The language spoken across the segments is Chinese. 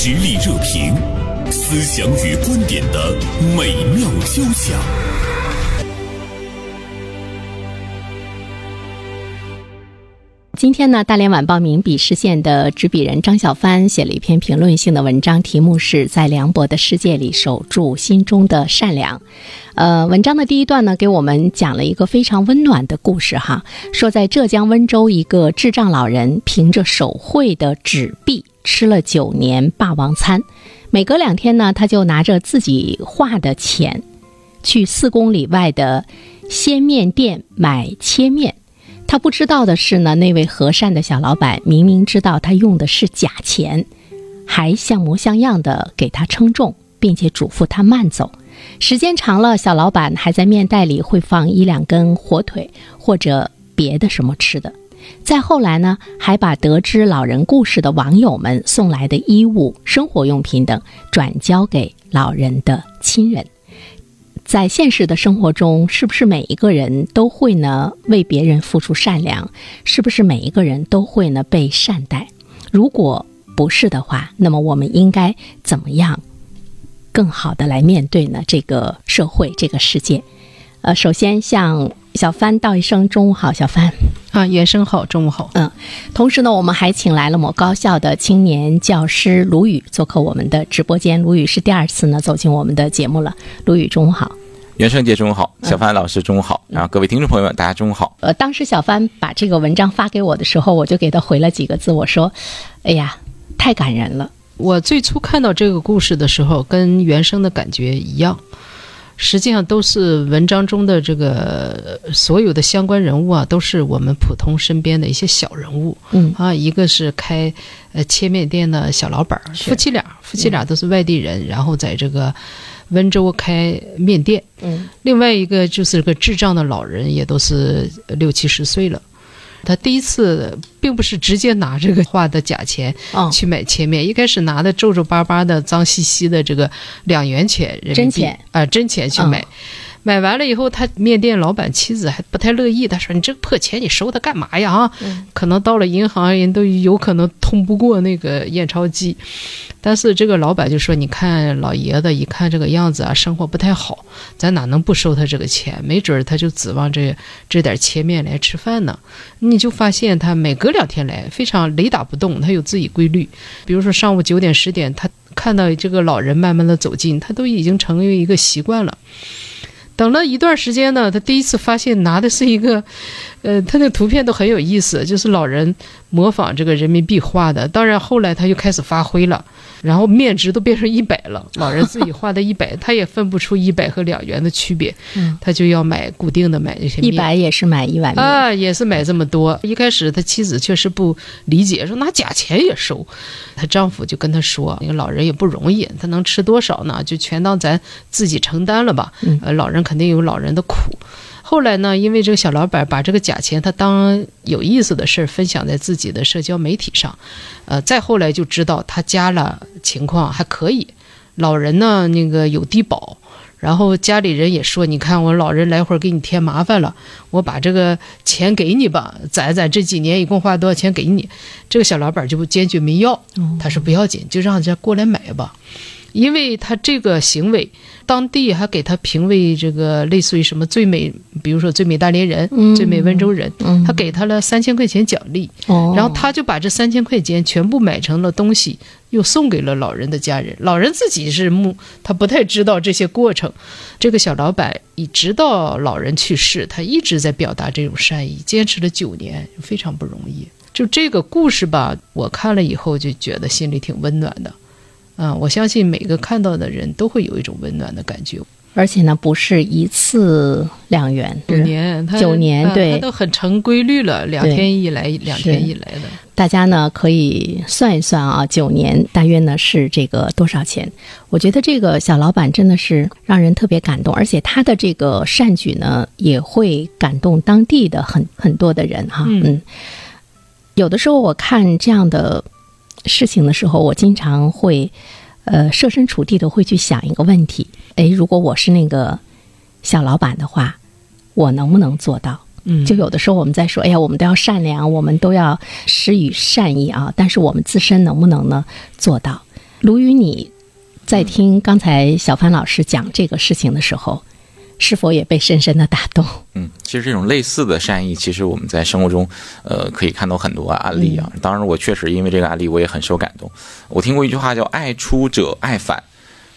实力热评，思想与观点的美妙交响。今天呢，大连晚报名笔视线的执笔人张小帆写了一篇评论性的文章，题目是在凉薄的世界里守住心中的善良。呃，文章的第一段呢，给我们讲了一个非常温暖的故事哈，说在浙江温州，一个智障老人凭着手绘的纸币吃了九年霸王餐，每隔两天呢，他就拿着自己画的钱，去四公里外的鲜面店买切面。他不知道的是呢，那位和善的小老板明明知道他用的是假钱，还像模像样的给他称重，并且嘱咐他慢走。时间长了，小老板还在面袋里会放一两根火腿或者别的什么吃的。再后来呢，还把得知老人故事的网友们送来的衣物、生活用品等转交给老人的亲人。在现实的生活中，是不是每一个人都会呢为别人付出善良？是不是每一个人都会呢被善待？如果不是的话，那么我们应该怎么样更好的来面对呢这个社会、这个世界？呃，首先向小帆道一声中午好，小帆。啊，原生好，中午好。嗯，同时呢，我们还请来了某高校的青年教师卢宇做客我们的直播间。卢宇是第二次呢走进我们的节目了。卢宇，中午好。袁生杰，中午好。小帆老师，中午好。然后各位听众朋友们，大家中午好。呃，当时小帆把这个文章发给我的时候，我就给他回了几个字，我说：“哎呀，太感人了。”我最初看到这个故事的时候，跟原生的感觉一样。实际上都是文章中的这个所有的相关人物啊，都是我们普通身边的一些小人物。嗯啊，一个是开呃切面店的小老板，夫妻俩，夫妻俩都是外地人，然后在这个温州开面店。嗯，另外一个就是个智障的老人，也都是六七十岁了。他第一次并不是直接拿这个画的假钱哦，去买切面，一开始拿的皱皱巴巴的、脏兮兮的这个两元钱人民币真钱啊、真钱去买。买完了以后，他面店老板妻子还不太乐意，他说：“你这个破钱，你收它干嘛呀？啊，可能到了银行，人都有可能通不过那个验钞机。”但是这个老板就说：“你看老爷子一看这个样子啊，生活不太好，咱哪能不收他这个钱？没准儿他就指望这这点切面来吃饭呢。”你就发现他每隔两天来，非常雷打不动，他有自己规律。比如说上午九点十点，他看到这个老人慢慢的走近，他都已经成为一个习惯了。等了一段时间呢，他第一次发现拿的是一个，呃，他那图片都很有意思，就是老人模仿这个人民币画的。当然后来他就开始发挥了，然后面值都变成一百了，老人自己画的一百，他也分不出一百和两元的区别，嗯他就要买固定的买这些面。一百也是买一碗面。啊，也是买这么多。一开始他妻子确实不理解，说拿假钱也收。她丈夫就跟她说：“那个老人也不容易，他能吃多少呢？就全当咱自己承担了吧。嗯呃，老人肯定有老人的苦。”后来呢，因为这个小老板把这个假钱他当有意思的事儿分享在自己的社交媒体上，呃，再后来就知道他家了情况还可以，老人呢那个有低保，然后家里人也说，你看我老人来回给你添麻烦了，我把这个钱给你吧，攒攒这几年一共花多少钱给你，这个小老板就不坚决没要，他说不要紧，就让人家过来买吧，因为他这个行为，当地还给他评为这个类似于什么最美，比如说最美大连人、嗯最美温州人，嗯他给他了三千块钱奖励，哦，然后他就把这三千块钱全部买成了东西，又送给了老人的家人。老人自己是目，他不太知道这些过程。这个小老板一直到老人去世，他一直在表达这种善意，坚持了九年，非常不容易。就这个故事吧，我看了以后就觉得心里挺温暖的。嗯，我相信每个看到的人都会有一种温暖的感觉。而且呢，不是一次两元，九年，他九年啊对他都很成规律了，两天一来，两天一来的。大家呢可以算一算啊，九年大约呢是这个多少钱？我觉得这个小老板真的是让人特别感动，而且他的这个善举呢也会感动当地的很很多的人哈。嗯有的时候我看这样的事情的时候，我经常会呃设身处地的会去想一个问题：诶，如果我是那个小老板的话，我能不能做到？嗯，就有的时候我们在说，哎呀，我们都要善良，我们都要施予善意啊，但是我们自身能不能呢做到？卢宇，你在听刚才小帆老师讲这个事情的时候，是否也被深深的打动？嗯，其实这种类似的善意，其实我们在生活中，呃，可以看到很多案例啊。当然，我确实因为这个案例，我也很受感动。我听过一句话叫“爱出者爱返，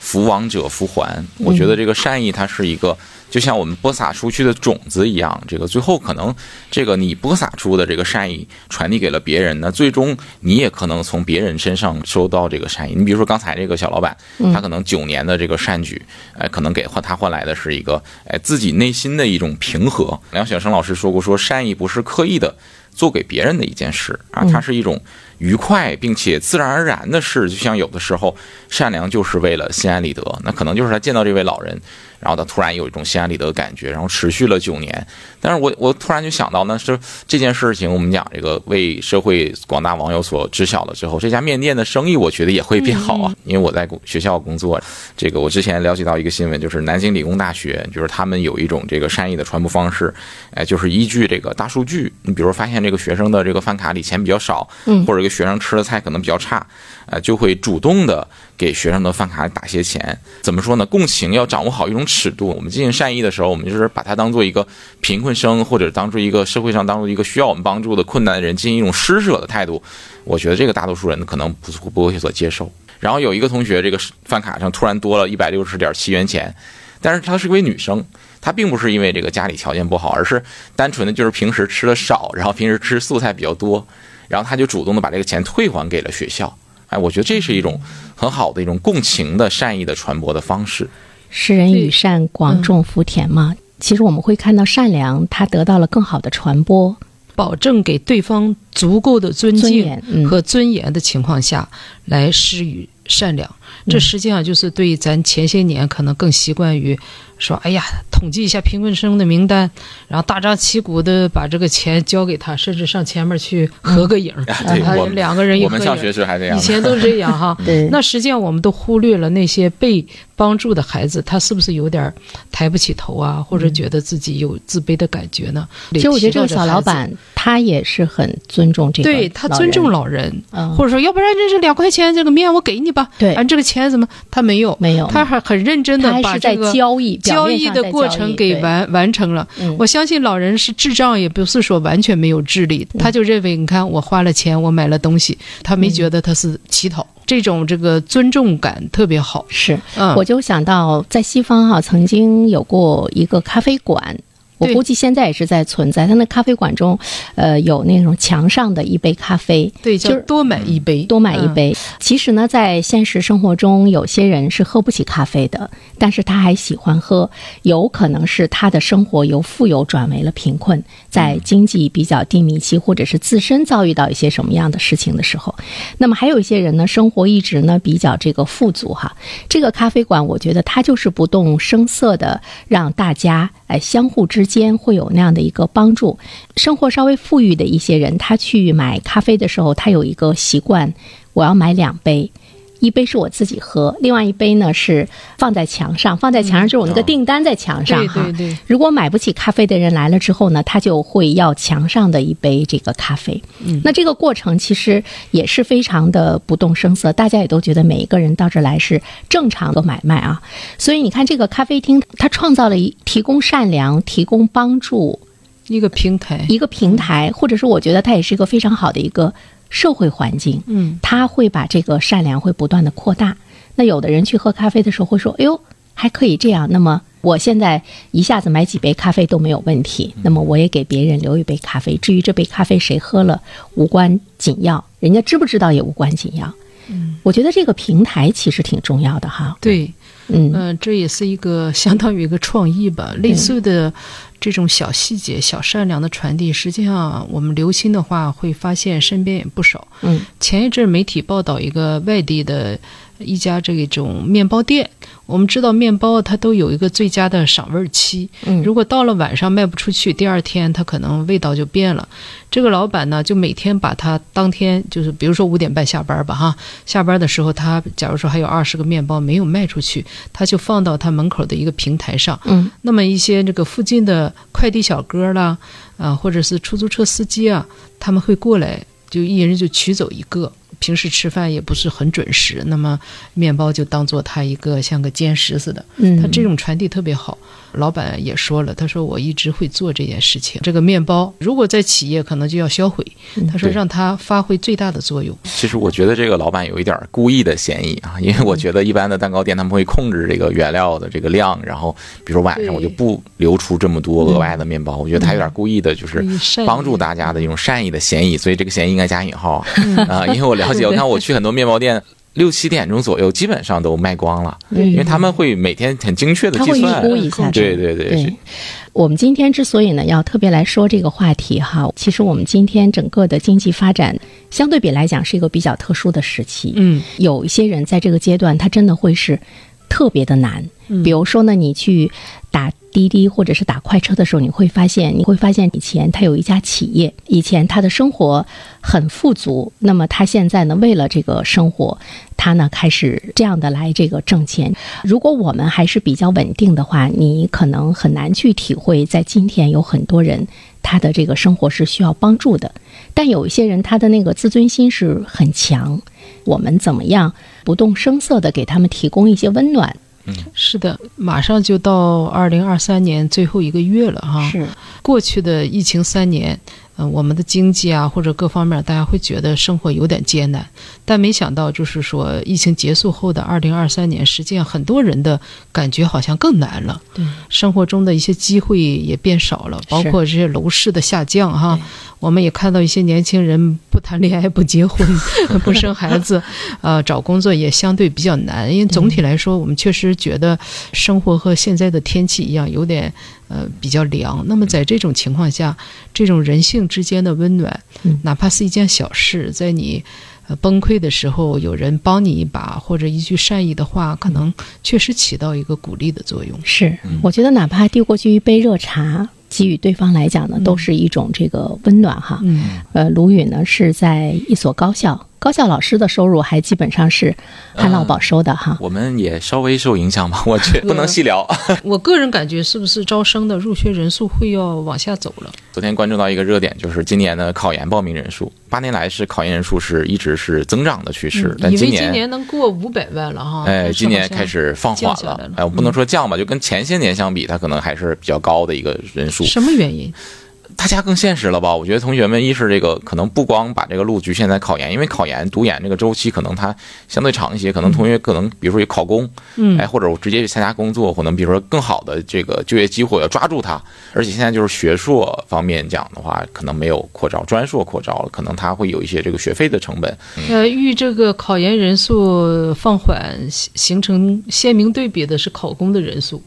福往者福还”。我觉得这个善意，它是一个。就像我们播撒出去的种子一样，这个最后可能，这个你播撒出的这个善意传递给了别人，那最终你也可能从别人身上收到这个善意。你比如说刚才这个小老板，他可能九年的这个善举，哎，可能给换他换来的是一个哎自己内心的一种平和。梁晓声老师说过，说善意不是刻意的做给别人的一件事啊，它是一种。愉快并且自然而然的事，就像有的时候善良就是为了心安理得，那可能就是他见到这位老人，然后他突然有一种心安理得的感觉，然后持续了九年。但是我我突然就想到，那是这件事情，我们讲这个为社会广大网友所知晓了之后，这家面店的生意我觉得也会变好啊。因为我在学校工作，这个我之前了解到一个新闻，就是南京理工大学，就是他们有一种这个善意的传播方式，哎，就是依据这个大数据，你比如发现这个学生的这个饭卡里钱比较少，嗯，或者一个学生吃的菜可能比较差，呃，就会主动的给学生的饭卡打些钱。怎么说呢？共情要掌握好一种尺度。我们进行善意的时候，我们就是把它当做一个贫困。生或者当做一个社会上当做一个需要我们帮助的困难的人进行一种施舍的态度，我觉得这个大多数人可能不不会所接受。然后有一个同学，这个饭卡上突然多了一百六十点七元钱，但是她是一位女生，她并不是因为这个家里条件不好，而是单纯的就是平时吃的少，然后平时吃素菜比较多，然后他就主动的把这个钱退还给了学校。哎，我觉得这是一种很好的一种共情的善意的传播的方式。施人与善，广种福田嘛。其实我们会看到善良，它得到了更好的传播，保证给对方足够的尊敬和尊严的情况下来施予善良。这实际上就是对咱前些年可能更习惯于。说，哎呀，统计一下贫困生的名单，然后大张旗鼓的把这个钱交给他，甚至上前面去合个影，他两个人一合影。我们上学时还这样，以前都是这样哈。对。那实际上我们都忽略了那些被帮助的孩子，他是不是有点抬不起头啊，或者觉得自己有自卑的感觉呢？其实我觉得这个小老板他也是很尊重这个，对他尊重老人，或者说要不然这是两块钱这个面我给你吧。对。俺，这个钱怎么他没有？没有。他还很认真的把这个交易。交易的过程给完完成了，我相信老人是智障，也不是说完全没有智力，他就认为，你看我花了钱，我买了东西，他没觉得他是乞讨，这种这个尊重感特别好。是，嗯。我就想到在西方哈，曾经有过一个咖啡馆。我估计现在也是在存在。他那咖啡馆中，呃，有那种墙上的一杯咖啡，对，就是多买一杯，多买一杯。其实呢，在现实生活中，有些人是喝不起咖啡的，但是他还喜欢喝，有可能是他的生活由富有转为了贫困，在经济比较低迷期，或者是自身遭遇到一些什么样的事情的时候。那么还有一些人呢，生活一直呢比较这个富足哈。这个咖啡馆，我觉得它就是不动声色的让大家哎相互之。间会有那样的一个帮助，生活稍微富裕的一些人，他去买咖啡的时候，他有一个习惯，我要买两杯。一杯是我自己喝，另外一杯呢是放在墙上，放在墙上就是我那个订单在墙上哈。对对对。如果买不起咖啡的人来了之后呢，他就会要墙上的一杯这个咖啡。嗯。那这个过程其实也是非常的不动声色，大家也都觉得每一个人到这来是正常的买卖啊。所以你看，这个咖啡厅它创造了一提供善良、提供帮助一个平台，一个平台，或者说我觉得它也是一个非常好的一个。社会环境，嗯，他会把这个善良会不断的扩大。那有的人去喝咖啡的时候会说：“哎呦，还可以这样。”那么我现在一下子买几杯咖啡都没有问题。那么我也给别人留一杯咖啡。至于这杯咖啡谁喝了无关紧要，人家知不知道也无关紧要。嗯，我觉得这个平台其实挺重要的哈。对，嗯这也是一个相当于一个创意吧，类似的。这种小细节、小善良的传递，实际上我们留心的话，会发现身边也不少。嗯，前一阵媒体报道一个外地的一家这种面包店。我们知道面包它都有一个最佳的赏味期，嗯，如果到了晚上卖不出去，第二天它可能味道就变了。这个老板呢，就每天把他当天就是，比如说五点半下班吧，哈，下班的时候他假如说还有二十个面包没有卖出去，他就放到他门口的一个平台上，嗯，那么一些这个附近的快递小哥啦，啊，或者是出租车司机啊，他们会过来，就一人就取走一个。平时吃饭也不是很准时，那么面包就当做他一个像个坚实似的。嗯，他这种传递特别好。老板也说了，他说我一直会做这件事情。这个面包如果在企业可能就要销毁，他说让它发挥最大的作用。其实我觉得这个老板有一点故意的嫌疑啊，因为我觉得一般的蛋糕店他们会控制这个原料的这个量，然后比如说晚上我就不留出这么多额外的面包，我觉得他有点故意的，就是帮助大家的一种善意的嫌疑，所以这个嫌疑应该加引号啊啊，因为我了解，我看我去很多面包店。六七点钟左右，基本上都卖光了，因为他们会每天很精确的他会预计算，估一下，对对对对。我们今天之所以呢要特别来说这个话题哈，其实我们今天整个的经济发展相对比来讲是一个比较特殊的时期。嗯，有一些人在这个阶段，他真的会是特别的难。比如说呢，你去打滴滴或者是打快车的时候，你会发现，你会发现以前他有一家企业，以前他的生活很富足，那么他现在呢，为了这个生活，他呢开始这样的来这个挣钱。如果我们还是比较稳定的话，你可能很难去体会，在今天有很多人他的这个生活是需要帮助的，但有一些人他的那个自尊心是很强，我们怎么样不动声色的给他们提供一些温暖？嗯是的，马上就到二零二三年最后一个月了哈。是，过去的疫情三年，嗯、我们的经济啊或者各方面，大家会觉得生活有点艰难，但没想到就是说，疫情结束后的二零二三年，实际上很多人的感觉好像更难了。对，生活中的一些机会也变少了，包括这些楼市的下降哈。我们也看到一些年轻人不谈恋爱、不结婚、不生孩子，呃，找工作也相对比较难。因为总体来说，我们确实觉得生活和现在的天气一样，有点呃比较凉。那么在这种情况下，这种人性之间的温暖，嗯哪怕是一件小事，在你。呃，崩溃的时候，有人帮你一把，或者一句善意的话，可能确实起到一个鼓励的作用。是，我觉得哪怕递过去一杯热茶，给予对方来讲呢，都是一种这个温暖哈。嗯，呃，卢宇呢是在一所高校，高校老师的收入还基本上是旱涝保收的哈。我们也稍微受影响吧，我觉得不能细聊。我个人感觉，是不是招生的入学人数会要往下走了？昨天关注到一个热点，就是今年的考研报名人数，八年来是考研人数是一直是增长的趋势，但今年今年能过五百万了哈。哎，今年开始放缓了。哎，我不能说降吧，就跟前些年相比，它可能还是比较高的一个人数。什么原因？大家更现实了吧？我觉得同学们一是这个可能不光把这个路局限在考研，因为考研读研这个周期可能它相对长一些，可能同学可能比如说有考公，嗯哎，或者我直接去参加工作，可能比如说更好的这个就业机会要抓住它。而且现在就是学硕方面讲的话，可能没有扩招，专硕扩招了，可能它会有一些这个学费的成本。呃，与这个考研人数放缓形形成鲜明对比的是考公的人数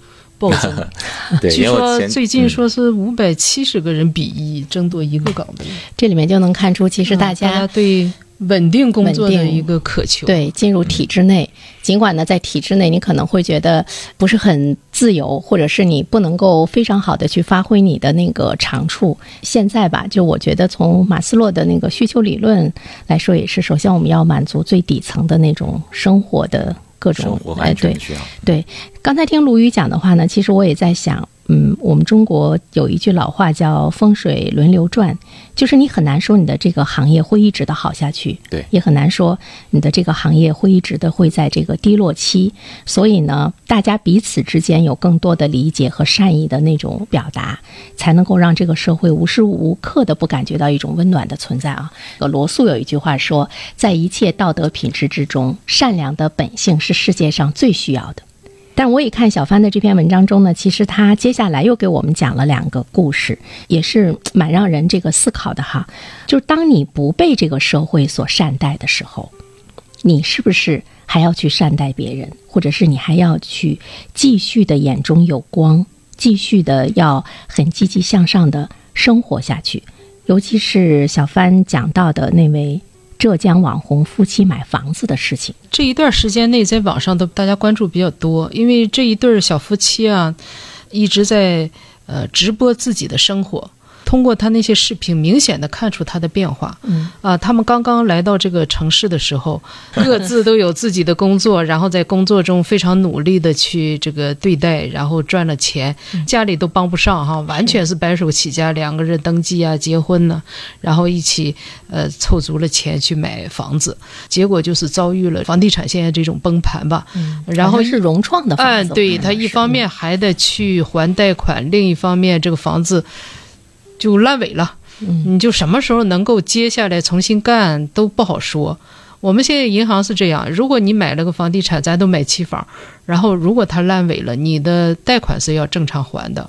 暴增。对，据说最近嗯说是五百七十个人比一争夺一个岗位，这里面就能看出，其实大嗯家对稳定工作的一个渴求。对进入体制内，尽管呢在体制内你可能会觉得不是很自由，或者是你不能够非常好的去发挥你的那个长处。现在吧，就我觉得从马斯洛的那个需求理论来说，也是首先我们要满足最底层的那种生活的各种生活和哎对安全需要。对，刚才听卢宇讲的话呢，其实我也在想，嗯，我们中国有一句老话叫“风水轮流转”，就是你很难说你的这个行业会一直的好下去，对也很难说你的这个行业会一直的会在这个低落期。所以呢，大家彼此之间有更多的理解和善意的那种表达，才能够让这个社会无时无刻的不感觉到一种温暖的存在啊。呃罗素有一句话说，在一切道德品质之中，善良的本性是世界上最需要的。但我也看小帆的这篇文章中呢，其实他接下来又给我们讲了两个故事，也是蛮让人这个思考的哈。就是当你不被这个社会所善待的时候，你是不是还要去善待别人，或者是你还要去继续的眼中有光，继续的要很积极向上的生活下去？尤其是小帆讲到的那位浙江网红夫妻买房子的事情。这一段时间内，在网上都大家关注比较多，因为这一对小夫妻啊，一直在呃直播自己的生活。通过他那些视频，明显的看出他的变化。嗯啊，他们刚刚来到这个城市的时候，各自都有自己的工作，然后在工作中非常努力的去这个对待，然后赚了钱，家里都帮不上哈，完全是白手起家，两个人登记啊、结婚呢，然后一起呃凑足了钱去买房子，结果就是遭遇了房地产现在这种崩盘吧。嗯然后是融创的房嗯，对他一方面还得去还贷款，另一方面这个房子就烂尾了。嗯你就什么时候能够接下来重新干都不好说。我们现在银行是这样，如果你买了个房地产，咱都买期房，然后如果它烂尾了，你的贷款是要正常还的。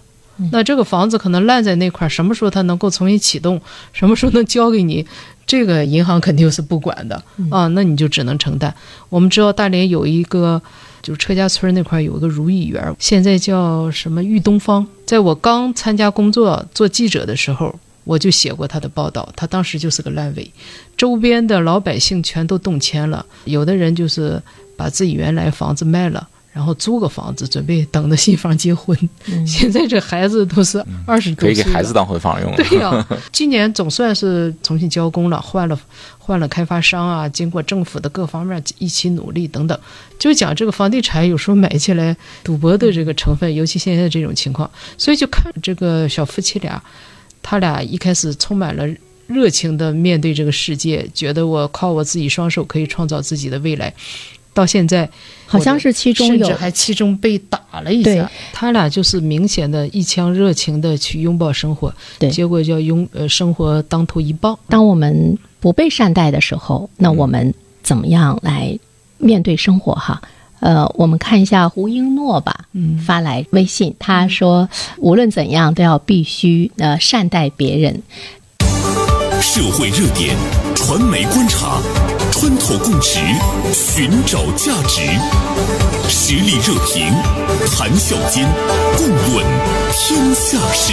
那这个房子可能烂在那块儿，什么时候它能够重新启动，什么时候能交给你，这个银行肯定是不管的、啊，那你就只能承担。我们知道大连有一个，就是车家村那块儿有一个如意园，现在叫什么玉东方。在我刚参加工作做记者的时候，我就写过他的报道，他当时就是个烂尾，周边的老百姓全都动迁了，有的人就是把自己原来房子卖了。然后租个房子，准备等着新房结婚。现在这孩子都是二十多岁了，可以给孩子当婚房用了。对呀、今年总算是重新交工了，换了换了开发商啊，经过政府的各方面一起努力等等，就讲这个房地产有时候买起来赌博的这个成分，尤其现在这种情况，所以就看这个小夫妻俩，他俩一开始充满了。热情的面对这个世界，觉得我靠我自己双手可以创造自己的未来。到现在，好像是其中有甚至还其中被打了一对下。他俩就是明显的一腔热情的去拥抱生活，对结果叫拥呃生活当头一棒。当我们不被善待的时候，那我们怎么样来面对生活？哈，呃，我们看一下胡英诺吧，嗯发来微信，他说，无论怎样都要必须呃善待别人。社会热点，传媒观察，穿透共识，寻找价值，实力热评，谈笑间，共论天下事。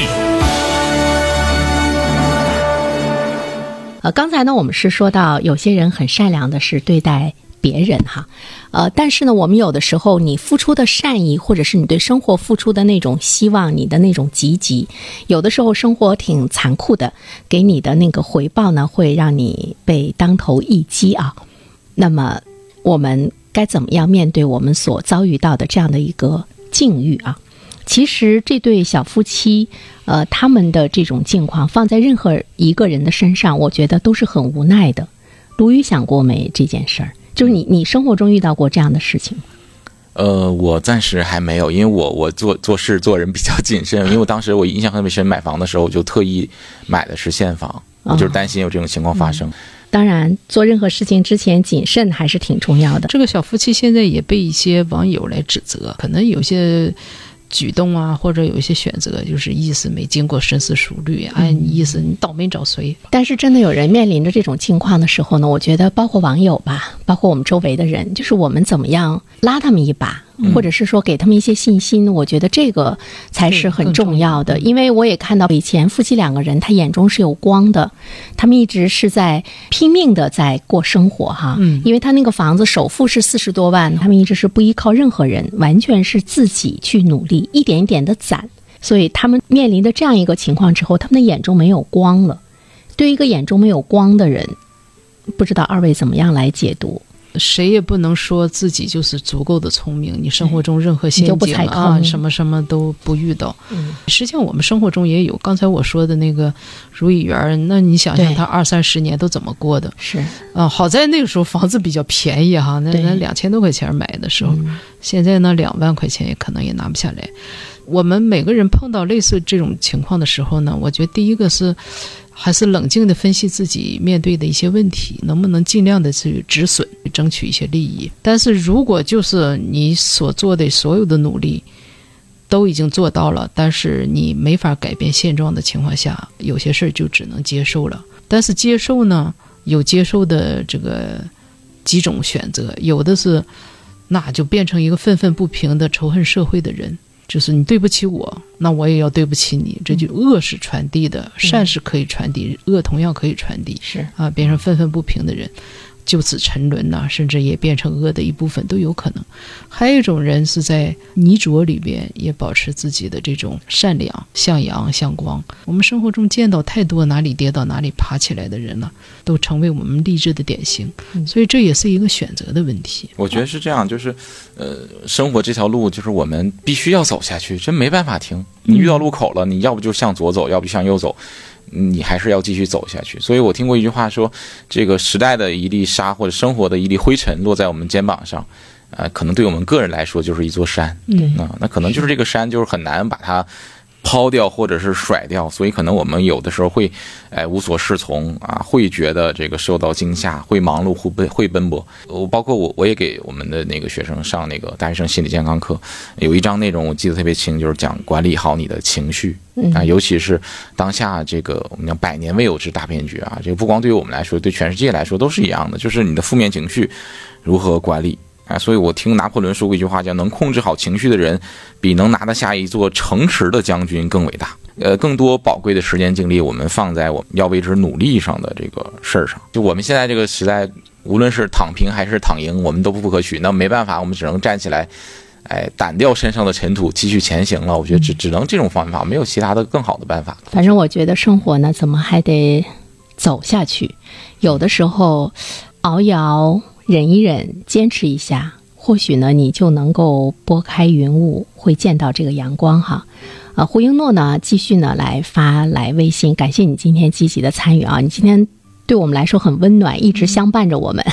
呃，刚才呢，我们是说到有些人很善良的是对待别人哈，呃，但是呢，我们有的时候你付出的善意，或者是你对生活付出的那种希望，你的那种积极，有的时候生活挺残酷的，给你的那个回报呢，会让你被当头一击啊。那么，我们该怎么样面对我们所遭遇到的这样的一个境遇啊？其实这对小夫妻，呃，他们的这种境况放在任何一个人的身上，我觉得都是很无奈的。卢宇想过没这件事儿？就是你，你生活中遇到过这样的事情吗？呃，我暂时还没有，因为我我做做事做人比较谨慎，因为我当时我印象特别深，买房的时候我就特意买的是现房，我就是担心有这种情况发生。当然，做任何事情之前谨慎还是挺重要的。这个小夫妻现在也被一些网友来指责，可能有些举动啊，或者有一些选择，就是意思没经过深思熟虑，哎，你意思你倒霉找谁？但是真的有人面临着这种境况的时候呢，我觉得包括网友吧，包括我们周围的人，就是我们怎么样拉他们一把，或者是说给他们一些信心，我觉得这个才是很重要的。因为我也看到以前夫妻两个人，他眼中是有光的，他们一直是在拼命的在过生活哈。嗯因为他那个房子首付是四十多万，他们一直是不依靠任何人，完全是自己去努力，一点一点的攒。所以他们面临的这样一个情况之后，他们的眼中没有光了。对于一个眼中没有光的人，不知道二位怎么样来解读？谁也不能说自己就是足够的聪明，你生活中任何陷阱啊，什么什么都不遇到。嗯，实际上我们生活中也有，刚才我说的那个如意园儿，那你想想他二三十年都怎么过的？是啊，好在那个时候房子比较便宜哈，那那两千多块钱买的时候，现在呢两万块钱也可能也拿不下来。我们每个人碰到类似这种情况的时候呢，我觉得第一个是还是冷静的分析自己面对的一些问题，能不能尽量的去止损，争取一些利益。但是如果就是你所做的所有的努力都已经做到了，但是你没法改变现状的情况下，有些事儿就只能接受了。但是接受呢，有接受的这个几种选择，有的是那就变成一个愤愤不平的仇恨社会的人。就是你对不起我，那我也要对不起你。这就恶是传递的，善是可以传递，恶同样可以传递。是，啊，变成愤愤不平的人。就此沉沦呐、甚至也变成恶的一部分都有可能。还有一种人是在泥浊里边也保持自己的这种善良、向阳、向光。我们生活中见到太多哪里跌倒哪里爬起来的人了，都成为我们励志的典型。所以这也是一个选择的问题。我觉得是这样，就是，呃，生活这条路就是我们必须要走下去，真没办法停。你遇到路口了，你要不就向左走，要不向右走，你还是要继续走下去。所以我听过一句话说，这个时代的一粒沙或者生活的一粒灰尘落在我们肩膀上，呃，可能对我们个人来说就是一座山。嗯啊，那可能就是这个山就是很难把它抛掉或者是甩掉，所以可能我们有的时候会，哎，无所适从啊，会觉得这个受到惊吓，会忙碌，会奔会奔波。我包括我，我也给我们的那个学生上那个大学生心理健康课，有一章内容我记得特别清，就是讲管理好你的情绪啊，尤其是当下这个我们讲百年未有之大变局啊，这个不光对于我们来说，对全世界来说都是一样的，就是你的负面情绪如何管理。啊，所以我听拿破仑说过一句话，叫“能控制好情绪的人，比能拿得下一座城池的将军更伟大”。呃，更多宝贵的时间精力，我们放在我们要为之努力上的这个事儿上。就我们现在这个时代，无论是躺平还是躺赢，我们都不可取。那没办法，我们只能站起来，哎，掸掉身上的尘土，继续前行了。我觉得只只能这种方法，没有其他的更好的办法。反正我觉得生活呢，怎么还得走下去？有的时候熬一熬，忍一忍，坚持一下，或许呢，你就能够拨开云雾，会见到这个阳光哈。啊，胡英诺呢，继续呢来发来微信，感谢你今天积极的参与啊！你今天对我们来说很温暖，一直相伴着我们。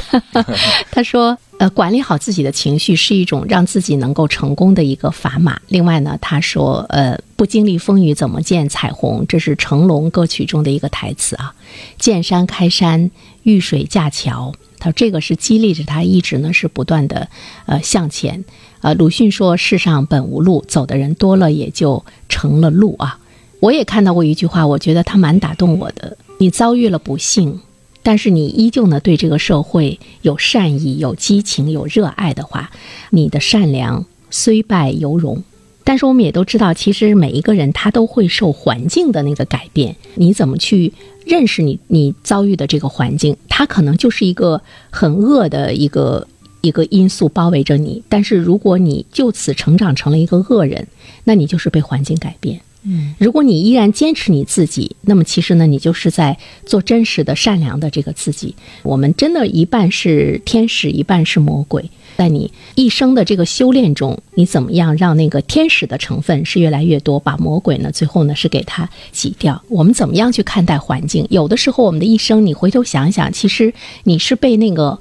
他说，呃，管理好自己的情绪是一种让自己能够成功的一个砝码。另外呢，他说，呃，不经历风雨怎么见彩虹？这是成龙歌曲中的一个台词啊。见山开山，遇水架桥。他说这个是激励着他一直呢是不断的呃向前。呃，鲁迅说：“世上本无路，走的人多了，也就成了路啊。”我也看到过一句话，我觉得他蛮打动我的。你遭遇了不幸，但是你依旧呢对这个社会有善意、有激情、有热爱的话，你的善良虽败犹荣。但是我们也都知道，其实每一个人他都会受环境的那个改变。你怎么去认识你你遭遇的这个环境？它可能就是一个很恶的一个一个因素包围着你。但是如果你就此成长成了一个恶人，那你就是被环境改变。嗯，如果你依然坚持你自己，那么其实呢，你就是在做真实的、善良的这个自己。我们真的一半是天使，一半是魔鬼。在你一生的这个修炼中，你怎么样让那个天使的成分是越来越多，把魔鬼呢，最后呢是给它挤掉？我们怎么样去看待环境？有的时候，我们的一生，你回头想想，其实你是被那个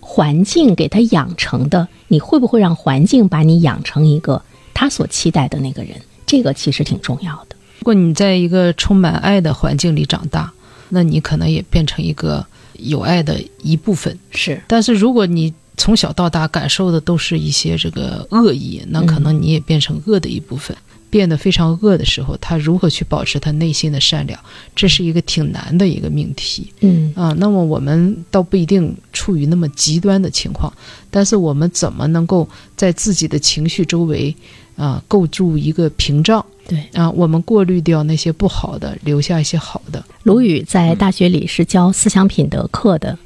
环境给它养成的。你会不会让环境把你养成一个他所期待的那个人？这个其实挺重要的。如果你在一个充满爱的环境里长大，那你可能也变成一个有爱的一部分。是，但是如果你从小到大感受的都是一些这个恶意，那可能你也变成恶的一部分。变得非常恶的时候，他如何去保持他内心的善良，这是一个挺难的一个命题。嗯啊，那么我们倒不一定处于那么极端的情况，但是我们怎么能够在自己的情绪周围啊构筑一个屏障？对啊，我们过滤掉那些不好的，留下一些好的。鲁宇在大学里是教思想品德课的，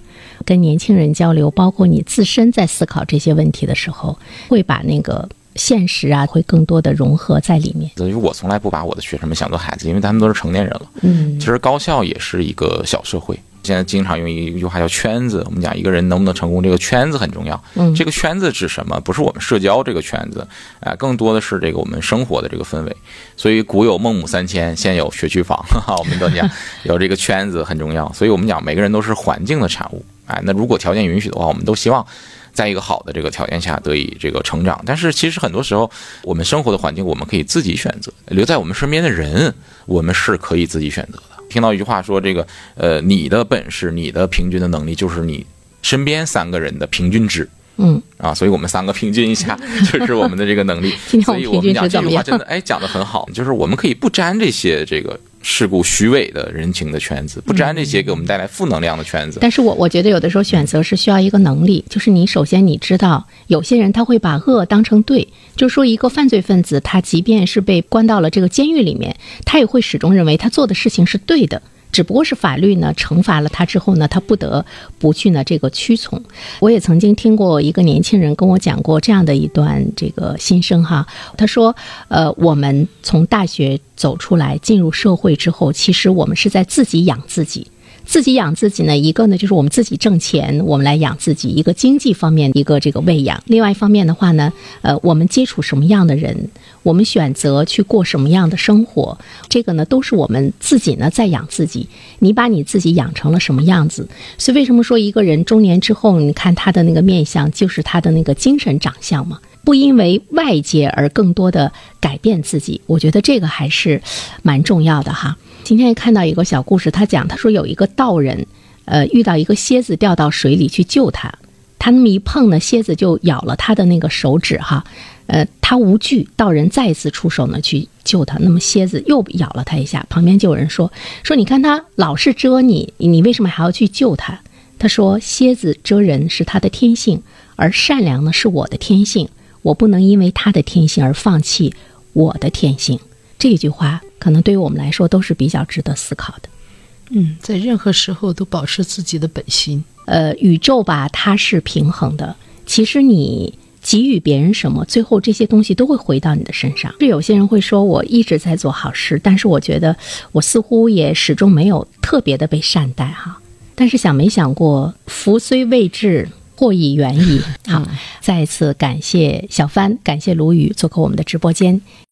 跟年轻人交流，包括你自身在思考这些问题的时候，会把那个现实啊，会更多的融合在里面。所以我从来不把我的学生们想做孩子，因为他们都是成年人了。嗯其实高校也是一个小社会。现在经常用一句话叫圈子，我们讲一个人能不能成功，这个圈子很重要。嗯这个圈子指什么？不是我们社交这个圈子，啊、更多的是这个我们生活的这个氛围。所以古有孟母三迁，现有学区房，哈哈，我们都讲 有这个圈子很重要。所以我们讲每个人都是环境的产物，哎，那如果条件允许的话，我们都希望。在一个好的这个条件下得以这个成长，但是其实很多时候，我们生活的环境我们可以自己选择，留在我们身边的人，我们是可以自己选择的。听到一句话说，这个呃，你的本事，你的平均的能力，就是你身边三个人的平均值。嗯啊，所以我们三个平均一下，就是我们的这个能力。所以我们讲这句话真的，哎，讲的很好，就是我们可以不沾这些这个世故虚伪的人情的圈子，不沾这些给我们带来负能量的圈子。但是我我觉得有的时候选择是需要一个能力，就是你首先你知道，有些人他会把恶当成对，就是说一个犯罪分子，他即便是被关到了这个监狱里面，他也会始终认为他做的事情是对的。只不过是法律呢惩罚了他之后呢，他不得不去呢这个屈从。我也曾经听过一个年轻人跟我讲过这样的一段这个心声哈，他说，呃，我们从大学走出来进入社会之后，其实我们是在自己养自己。自己养自己呢，一个呢就是我们自己挣钱，我们来养自己，一个经济方面一个这个喂养。另外一方面的话呢，呃，我们接触什么样的人，我们选择去过什么样的生活，这个呢都是我们自己呢在养自己。你把你自己养成了什么样子？所以为什么说一个人中年之后，你看他的那个面相，就是他的那个精神长相嘛？不因为外界而更多的改变自己，我觉得这个还是蛮重要的哈。今天看到一个小故事，他讲他说有一个道人，呃，遇到一个蝎子掉到水里去救他，他那么一碰呢，蝎子就咬了他的那个手指哈，呃，他无惧，道人再一次出手呢去救他，那么蝎子又咬了他一下，旁边就有人说说你看他老是蛰你，你为什么还要去救他？他说蝎子蛰人是他的天性，而善良呢是我的天性，我不能因为他的天性而放弃我的天性。这句话。可能对于我们来说都是比较值得思考的。嗯，在任何时候都保持自己的本心。呃，宇宙吧，它是平衡的。其实你给予别人什么，最后这些东西都会回到你的身上。是有些人会说，我一直在做好事，但是我觉得我似乎也始终没有特别的被善待哈。但是想没想过，福虽未至，祸已远矣。好，再一次感谢小帆，感谢卢宇做客我们的直播间。